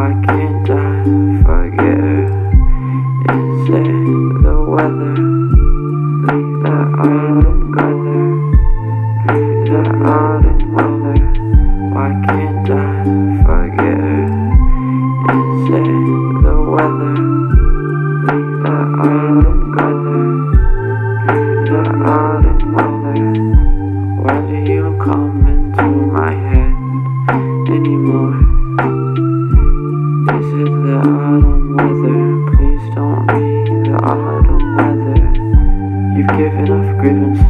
Why can't I forget her? Is it the weather? Leave the autumn weather. Leave the autumn weather. Why can't I forget her? Is it the weather? Leave the autumn weather. Leave the autumn weather. Why do you come into my head autumn weather? Please don't be the autumn weather. You've given off grievances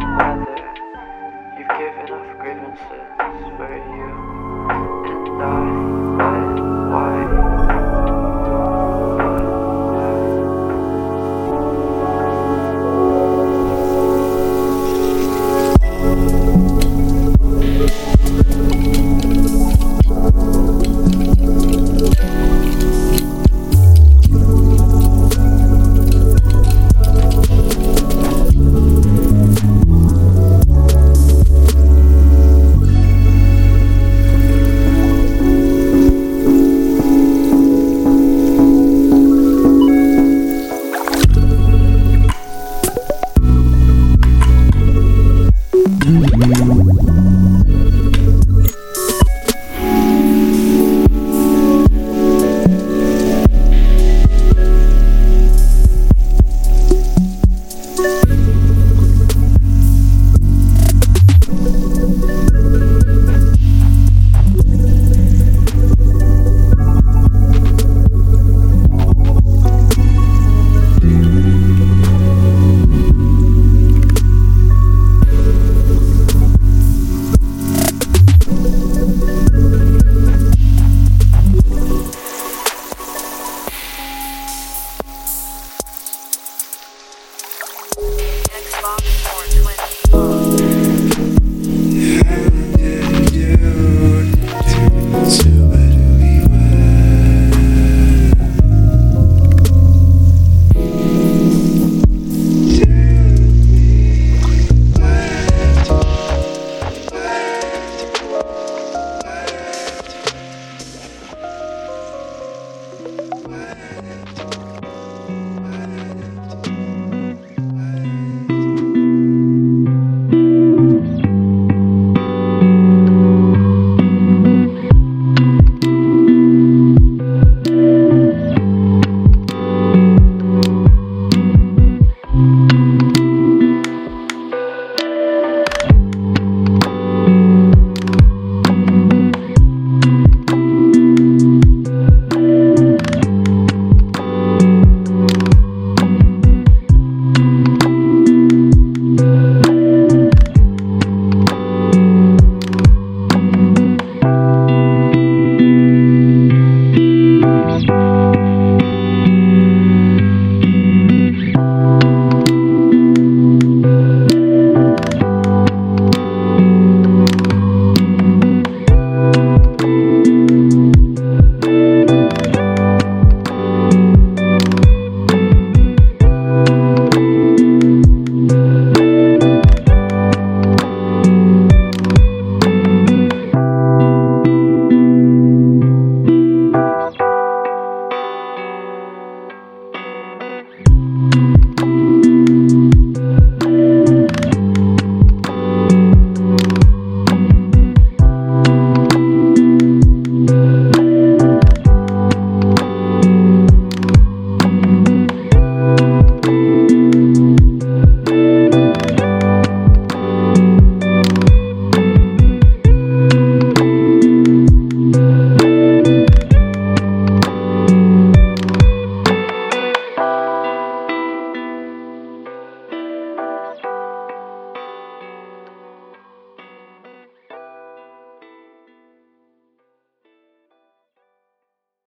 For you and I.